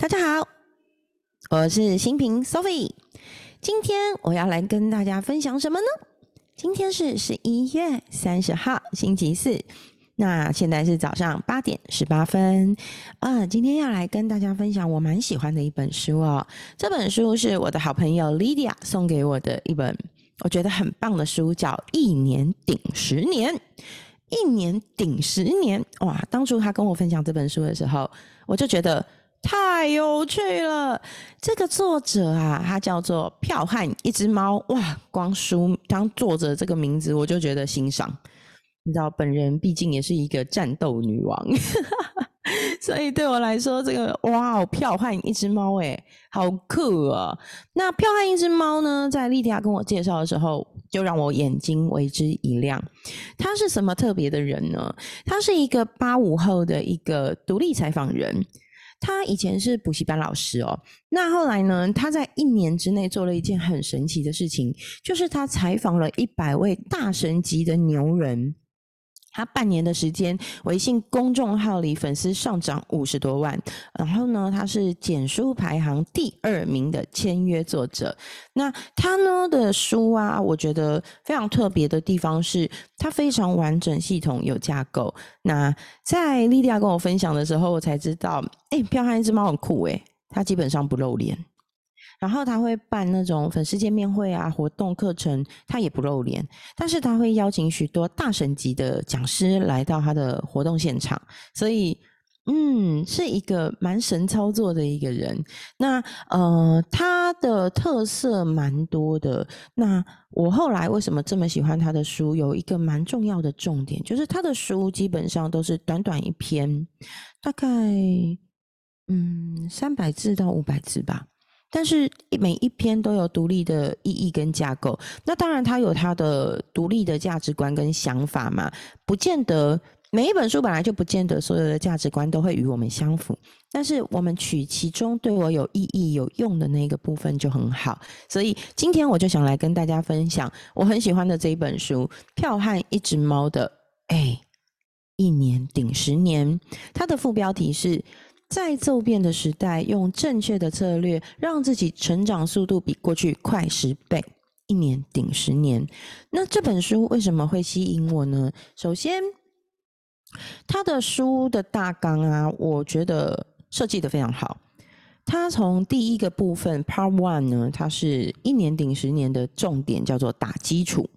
大家好，我是新平 Sophie。今天我要来跟大家分享什么呢？今天是十一月三十号，星期四。那现在是早上八点十八分。啊，今天要来跟大家分享我蛮喜欢的一本书哦。这本书是我的好朋友 Lydia 送给我的一本，我觉得很棒的书，叫《一年顶十年》。一年顶十年，哇！当初他跟我分享这本书的时候，我就觉得太有趣了。这个作者啊，他叫做票悍一只猫，哇！光书当作者这个名字，我就觉得欣赏。你知道，本人毕竟也是一个战斗女王。所以对我来说，这个哇，哦，票悍一只猫，哎，好酷啊！那票悍一只猫呢，在莉迪亚跟我介绍的时候，就让我眼睛为之一亮。他是什么特别的人呢？他是一个八五后的一个独立采访人。他以前是补习班老师哦。那后来呢，他在一年之内做了一件很神奇的事情，就是他采访了一百位大神级的牛人。他半年的时间，微信公众号里粉丝上涨五十多万。然后呢，他是简书排行第二名的签约作者。那他呢的书啊，我觉得非常特别的地方是，它非常完整、系统、有架构。那在莉莉亚跟我分享的时候，我才知道，哎，彪悍一只猫很酷哎，它基本上不露脸。然后他会办那种粉丝见面会啊，活动课程，他也不露脸，但是他会邀请许多大神级的讲师来到他的活动现场，所以，嗯，是一个蛮神操作的一个人。那呃，他的特色蛮多的。那我后来为什么这么喜欢他的书？有一个蛮重要的重点，就是他的书基本上都是短短一篇，大概嗯三百字到五百字吧。但是每一篇都有独立的意义跟架构，那当然它有它的独立的价值观跟想法嘛，不见得每一本书本来就不见得所有的价值观都会与我们相符，但是我们取其中对我有意义有用的那个部分就很好，所以今天我就想来跟大家分享我很喜欢的这一本书《票悍一只猫》的，哎，一年顶十年，它的副标题是。在骤变的时代，用正确的策略，让自己成长速度比过去快十倍，一年顶十年。那这本书为什么会吸引我呢？首先，他的书的大纲啊，我觉得设计的非常好。他从第一个部分 Part One 呢，它是一年顶十年的重点，叫做打基础。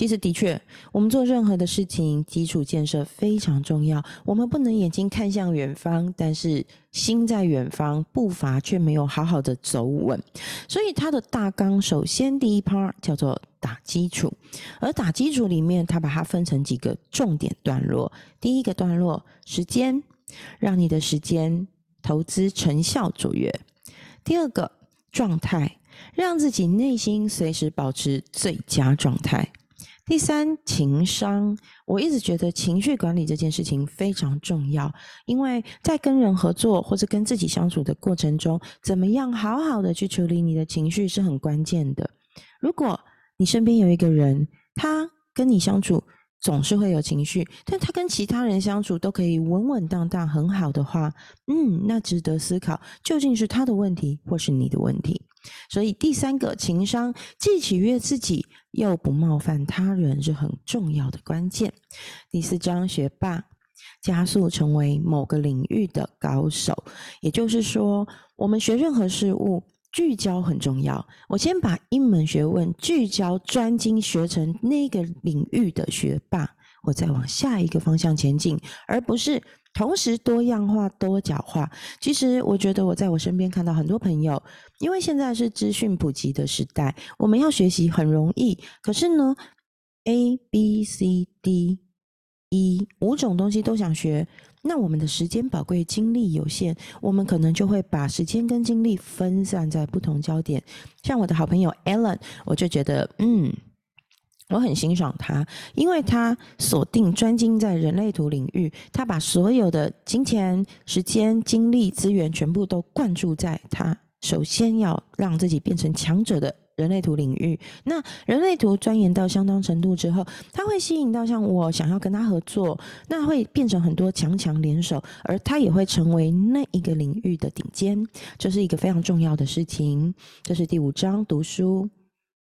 其实的确，我们做任何的事情，基础建设非常重要。我们不能眼睛看向远方，但是心在远方，步伐却没有好好的走稳。所以它的大纲，首先第一 part 叫做打基础，而打基础里面，它把它分成几个重点段落。第一个段落，时间，让你的时间投资成效卓越；第二个状态，让自己内心随时保持最佳状态。第三，情商，我一直觉得情绪管理这件事情非常重要，因为在跟人合作或者跟自己相处的过程中，怎么样好好的去处理你的情绪是很关键的。如果你身边有一个人，他跟你相处总是会有情绪，但他跟其他人相处都可以稳稳当当很好的话，嗯，那值得思考，究竟是他的问题或是你的问题。所以第三个情商，既取悦自己又不冒犯他人，是很重要的关键。第四章学霸，加速成为某个领域的高手。也就是说，我们学任何事物，聚焦很重要。我先把一门学问聚焦专精，学成那个领域的学霸，我再往下一个方向前进，而不是。同时多样化、多角化。其实，我觉得我在我身边看到很多朋友，因为现在是资讯普及的时代，我们要学习很容易。可是呢，A、B、C、D、E 五种东西都想学，那我们的时间宝贵、精力有限，我们可能就会把时间跟精力分散在不同焦点。像我的好朋友 Alan，我就觉得，嗯。我很欣赏他，因为他锁定专精在人类图领域，他把所有的金钱、时间、精力、资源全部都灌注在他首先要让自己变成强者的人类图领域。那人类图钻研到相当程度之后，它会吸引到像我想要跟他合作，那会变成很多强强联手，而他也会成为那一个领域的顶尖，这是一个非常重要的事情。这是第五章读书。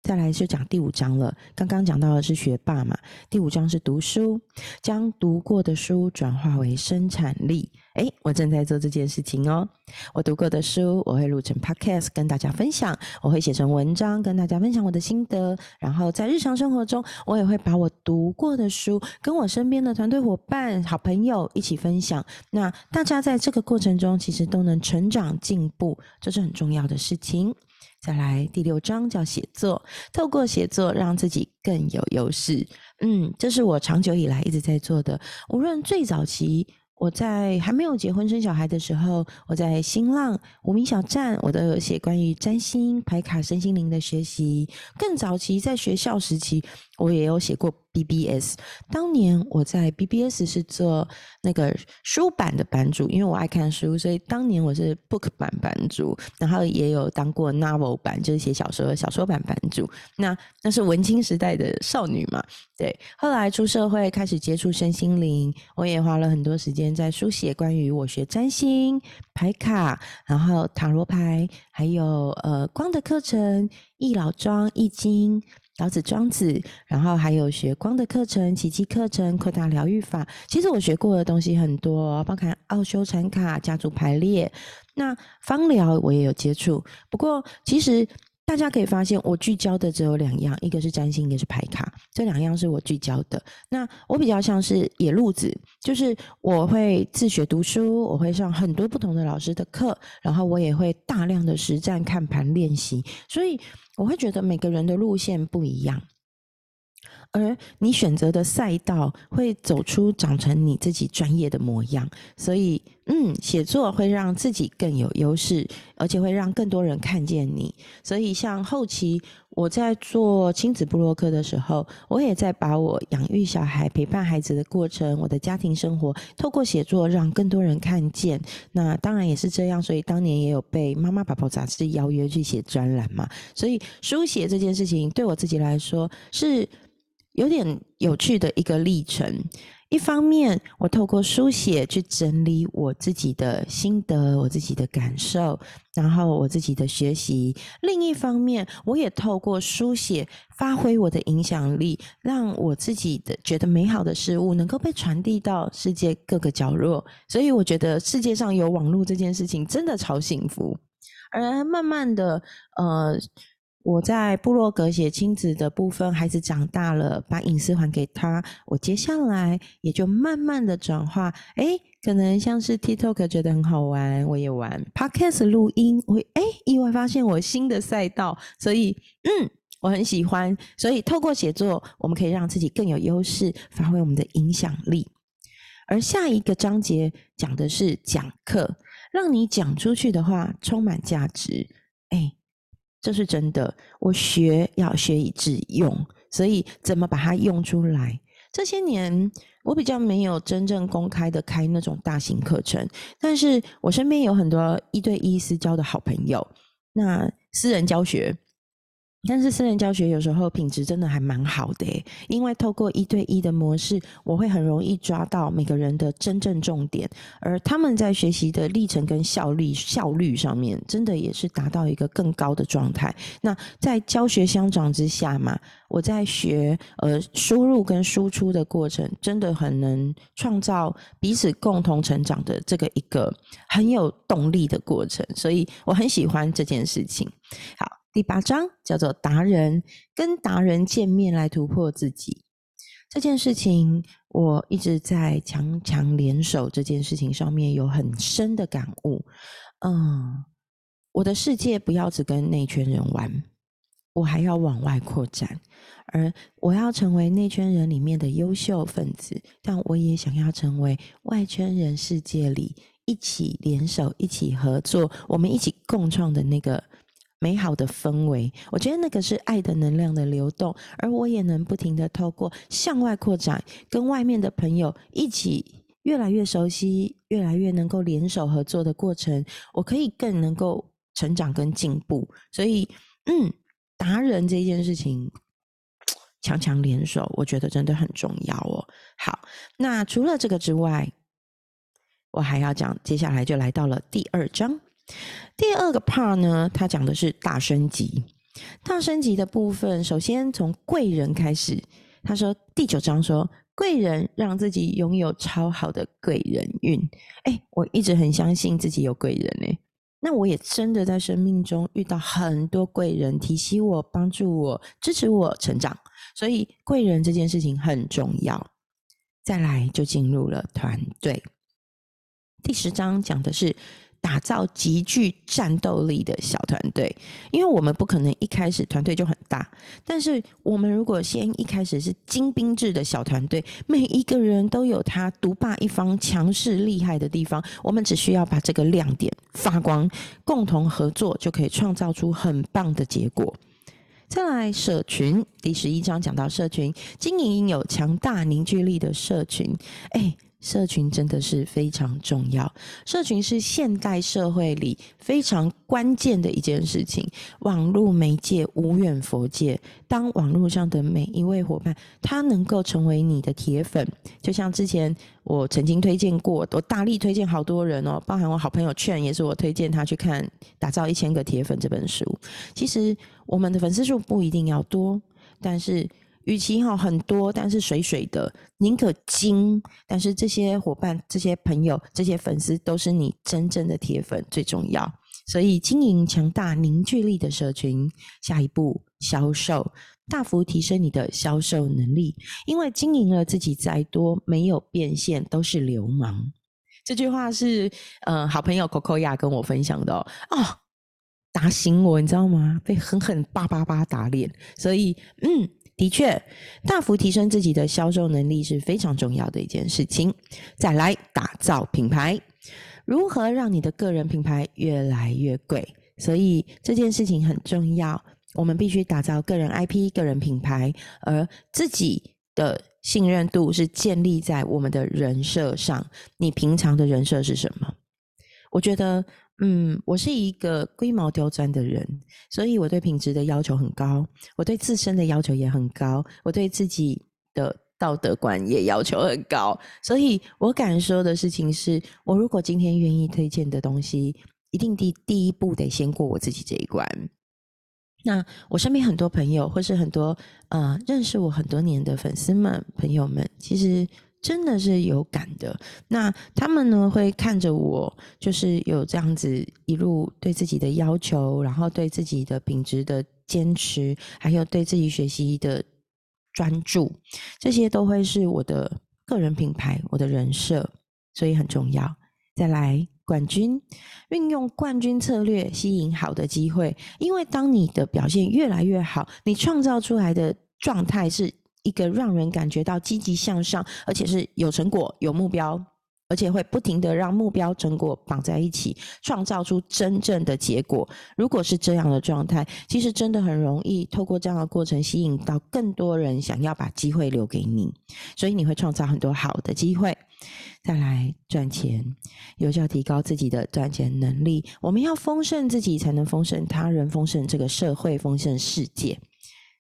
再来就讲第五章了。刚刚讲到的是学霸嘛，第五章是读书，将读过的书转化为生产力。诶，我正在做这件事情哦。我读过的书，我会录成 podcast 跟大家分享；我会写成文章跟大家分享我的心得。然后在日常生活中，我也会把我读过的书跟我身边的团队伙伴、好朋友一起分享。那大家在这个过程中，其实都能成长进步，这是很重要的事情。再来第六章叫写作，透过写作让自己更有优势。嗯，这是我长久以来一直在做的。无论最早期我在还没有结婚生小孩的时候，我在新浪无名小站，我都有写关于占星、排卡、身心灵的学习。更早期在学校时期，我也有写过。BBS，当年我在 BBS 是做那个书版的版主，因为我爱看书，所以当年我是 Book 版版主，然后也有当过 Novel 版，就是写小说小说版版主。那那是文青时代的少女嘛？对。后来出社会开始接触身心灵，我也花了很多时间在书写关于我学占星、牌卡，然后塔罗牌，还有呃光的课程、易老庄、易经。老子、庄子，然后还有学光的课程、奇迹课程、扩大疗愈法。其实我学过的东西很多，包括奥修禅卡、家族排列。那芳疗我也有接触，不过其实。大家可以发现，我聚焦的只有两样，一个是占星，一个是牌卡，这两样是我聚焦的。那我比较像是野路子，就是我会自学读书，我会上很多不同的老师的课，然后我也会大量的实战看盘练习，所以我会觉得每个人的路线不一样。而你选择的赛道会走出长成你自己专业的模样，所以，嗯，写作会让自己更有优势，而且会让更多人看见你。所以，像后期我在做亲子部落客的时候，我也在把我养育小孩、陪伴孩子的过程，我的家庭生活，透过写作让更多人看见。那当然也是这样，所以当年也有被《妈妈宝宝》杂志邀约去写专栏嘛。所以，书写这件事情对我自己来说是。有点有趣的一个历程。一方面，我透过书写去整理我自己的心得、我自己的感受，然后我自己的学习；另一方面，我也透过书写发挥我的影响力，让我自己的觉得美好的事物能够被传递到世界各个角落。所以，我觉得世界上有网络这件事情真的超幸福。而慢慢的，呃。我在部落格写亲子的部分，孩子长大了，把隐私还给他，我接下来也就慢慢的转化。哎，可能像是 TikTok 觉得很好玩，我也玩 Podcast 录音，我哎意外发现我新的赛道，所以嗯，我很喜欢。所以透过写作，我们可以让自己更有优势，发挥我们的影响力。而下一个章节讲的是讲课，让你讲出去的话充满价值。哎。这是真的，我学要学以致用，所以怎么把它用出来？这些年我比较没有真正公开的开那种大型课程，但是我身边有很多一对一私教的好朋友，那私人教学。但是私人教学有时候品质真的还蛮好的，因为透过一对一的模式，我会很容易抓到每个人的真正重点，而他们在学习的历程跟效率效率上面，真的也是达到一个更高的状态。那在教学相长之下嘛，我在学呃输入跟输出的过程，真的很能创造彼此共同成长的这个一个很有动力的过程，所以我很喜欢这件事情。好。第八章叫做达人跟达人见面来突破自己这件事情，我一直在强强联手这件事情上面有很深的感悟。嗯，我的世界不要只跟内圈人玩，我还要往外扩展，而我要成为内圈人里面的优秀分子，但我也想要成为外圈人世界里一起联手、一起合作，我们一起共创的那个。美好的氛围，我觉得那个是爱的能量的流动，而我也能不停的透过向外扩展，跟外面的朋友一起越来越熟悉，越来越能够联手合作的过程，我可以更能够成长跟进步。所以，嗯，达人这件事情，强强联手，我觉得真的很重要哦。好，那除了这个之外，我还要讲，接下来就来到了第二章。第二个 part 呢，它讲的是大升级。大升级的部分，首先从贵人开始。他说第九章说，贵人让自己拥有超好的贵人运。哎，我一直很相信自己有贵人哎。那我也真的在生命中遇到很多贵人，提携我、帮助我、支持我成长。所以贵人这件事情很重要。再来就进入了团队。第十章讲的是。打造极具战斗力的小团队，因为我们不可能一开始团队就很大。但是我们如果先一开始是精兵制的小团队，每一个人都有他独霸一方、强势厉害的地方，我们只需要把这个亮点发光，共同合作就可以创造出很棒的结果。再来，社群第十一章讲到社群经营有强大凝聚力的社群，哎。社群真的是非常重要，社群是现代社会里非常关键的一件事情。网络媒介无远佛界，当网络上的每一位伙伴，他能够成为你的铁粉，就像之前我曾经推荐过，我大力推荐好多人哦，包含我好朋友劝，也是我推荐他去看《打造一千个铁粉》这本书。其实我们的粉丝数不一定要多，但是。与其哈很多，但是水水的，宁可精，但是这些伙伴、这些朋友、这些粉丝都是你真正的铁粉，最重要。所以经营强大凝聚力的社群，下一步销售，大幅提升你的销售能力。因为经营了自己再多，没有变现都是流氓。这句话是呃好朋友 Coco 亚跟我分享的哦，打醒我，你知道吗？被狠狠叭叭叭打脸。所以嗯。的确，大幅提升自己的销售能力是非常重要的一件事情。再来打造品牌，如何让你的个人品牌越来越贵？所以这件事情很重要。我们必须打造个人 IP、个人品牌，而自己的信任度是建立在我们的人设上。你平常的人设是什么？我觉得。嗯，我是一个龟毛刁钻的人，所以我对品质的要求很高，我对自身的要求也很高，我对自己的道德观也要求很高。所以我敢说的事情是，我如果今天愿意推荐的东西，一定第第一步得先过我自己这一关。那我身边很多朋友，或是很多呃认识我很多年的粉丝们、朋友们，其实。真的是有感的，那他们呢会看着我，就是有这样子一路对自己的要求，然后对自己的品质的坚持，还有对自己学习的专注，这些都会是我的个人品牌，我的人设，所以很重要。再来，冠军运用冠军策略吸引好的机会，因为当你的表现越来越好，你创造出来的状态是。一个让人感觉到积极向上，而且是有成果、有目标，而且会不停的让目标、成果绑在一起，创造出真正的结果。如果是这样的状态，其实真的很容易透过这样的过程吸引到更多人想要把机会留给你，所以你会创造很多好的机会。再来赚钱，有效提高自己的赚钱能力。我们要丰盛自己，才能丰盛他人，丰盛这个社会，丰盛世界。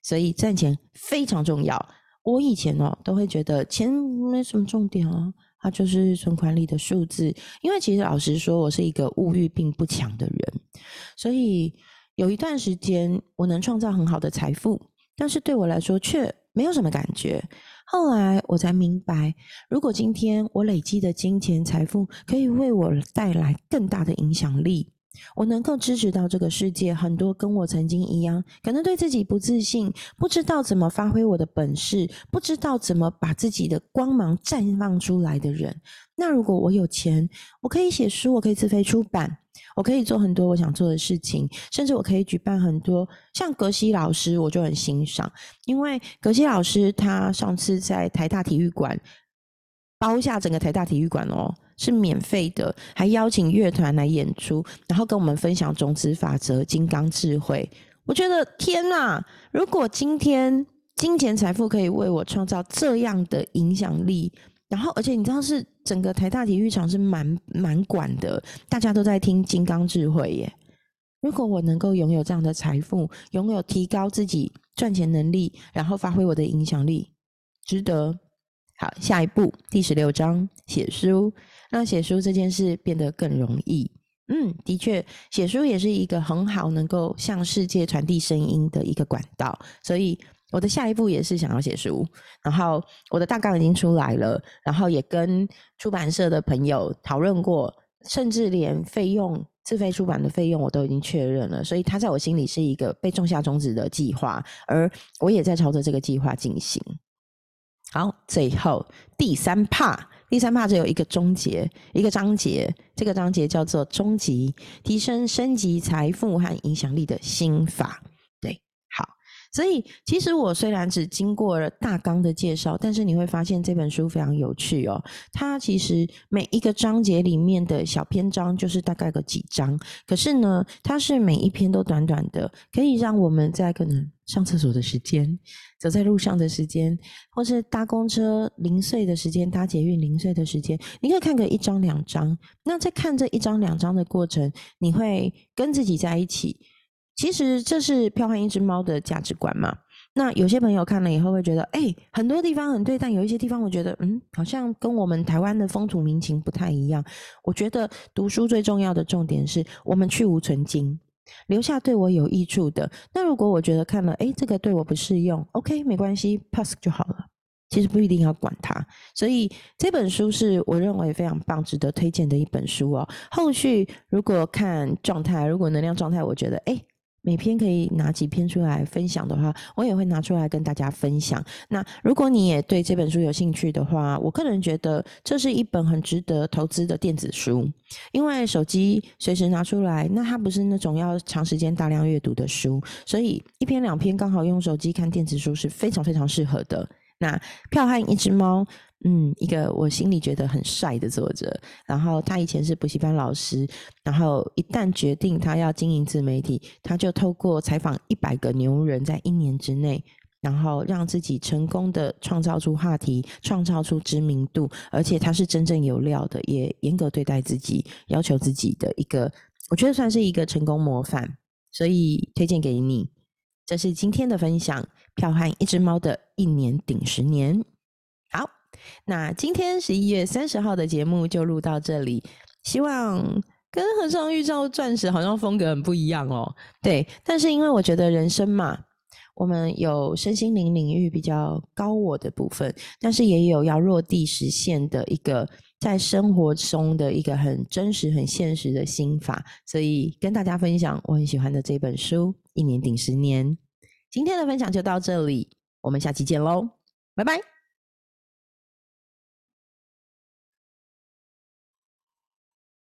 所以赚钱非常重要。我以前哦都会觉得钱没什么重点啊，它就是存款里的数字。因为其实老实说，我是一个物欲并不强的人，所以有一段时间我能创造很好的财富，但是对我来说却没有什么感觉。后来我才明白，如果今天我累积的金钱财富可以为我带来更大的影响力。我能够支持到这个世界很多跟我曾经一样，可能对自己不自信，不知道怎么发挥我的本事，不知道怎么把自己的光芒绽放出来的人。那如果我有钱，我可以写书，我可以自费出版，我可以做很多我想做的事情，甚至我可以举办很多像格西老师，我就很欣赏，因为格西老师他上次在台大体育馆包下整个台大体育馆哦。是免费的，还邀请乐团来演出，然后跟我们分享种子法则、金刚智慧。我觉得天哪！如果今天金钱财富可以为我创造这样的影响力，然后而且你知道是整个台大体育场是满满馆的，大家都在听金刚智慧耶。如果我能够拥有这样的财富，拥有提高自己赚钱能力，然后发挥我的影响力，值得。好，下一步第十六章写书，让写书这件事变得更容易。嗯，的确，写书也是一个很好能够向世界传递声音的一个管道。所以我的下一步也是想要写书，然后我的大纲已经出来了，然后也跟出版社的朋友讨论过，甚至连费用。自费出版的费用我都已经确认了，所以它在我心里是一个被种下种子的计划，而我也在朝着这个计划进行。好，最后第三 part，第三 part 只有一个终结，一个章节，这个章节叫做“终极提升升级财富和影响力的心法”。对，好所以，其实我虽然只经过了大纲的介绍，但是你会发现这本书非常有趣哦。它其实每一个章节里面的小篇章就是大概个几章，可是呢，它是每一篇都短短的，可以让我们在可能上厕所的时间、走在路上的时间，或是搭公车零碎的时间、搭捷运零碎的时间，你可以看个一张两张。那在看这一张两张的过程，你会跟自己在一起。其实这是彪悍一只猫的价值观嘛？那有些朋友看了以后会觉得，哎，很多地方很对，但有一些地方我觉得，嗯，好像跟我们台湾的风土民情不太一样。我觉得读书最重要的重点是我们去无存精，留下对我有益处的。那如果我觉得看了，哎，这个对我不适用，OK，没关系，pass 就好了。其实不一定要管它。所以这本书是我认为非常棒、值得推荐的一本书哦。后续如果看状态，如果能量状态，我觉得，哎。每篇可以拿几篇出来分享的话，我也会拿出来跟大家分享。那如果你也对这本书有兴趣的话，我个人觉得这是一本很值得投资的电子书，因为手机随时拿出来，那它不是那种要长时间大量阅读的书，所以一篇两篇刚好用手机看电子书是非常非常适合的。那票和一只猫。嗯，一个我心里觉得很帅的作者，然后他以前是补习班老师，然后一旦决定他要经营自媒体，他就透过采访一百个牛人，在一年之内，然后让自己成功的创造出话题，创造出知名度，而且他是真正有料的，也严格对待自己，要求自己的一个，我觉得算是一个成功模范，所以推荐给你。这是今天的分享，票汉一只猫的一年顶十年。那今天十一月三十号的节目就录到这里，希望跟和尚玉照钻石好像风格很不一样哦。对，但是因为我觉得人生嘛，我们有身心灵领域比较高我的部分，但是也有要落地实现的一个在生活中的一个很真实、很现实的心法，所以跟大家分享我很喜欢的这本书《一年顶十年》。今天的分享就到这里，我们下期见喽，拜拜。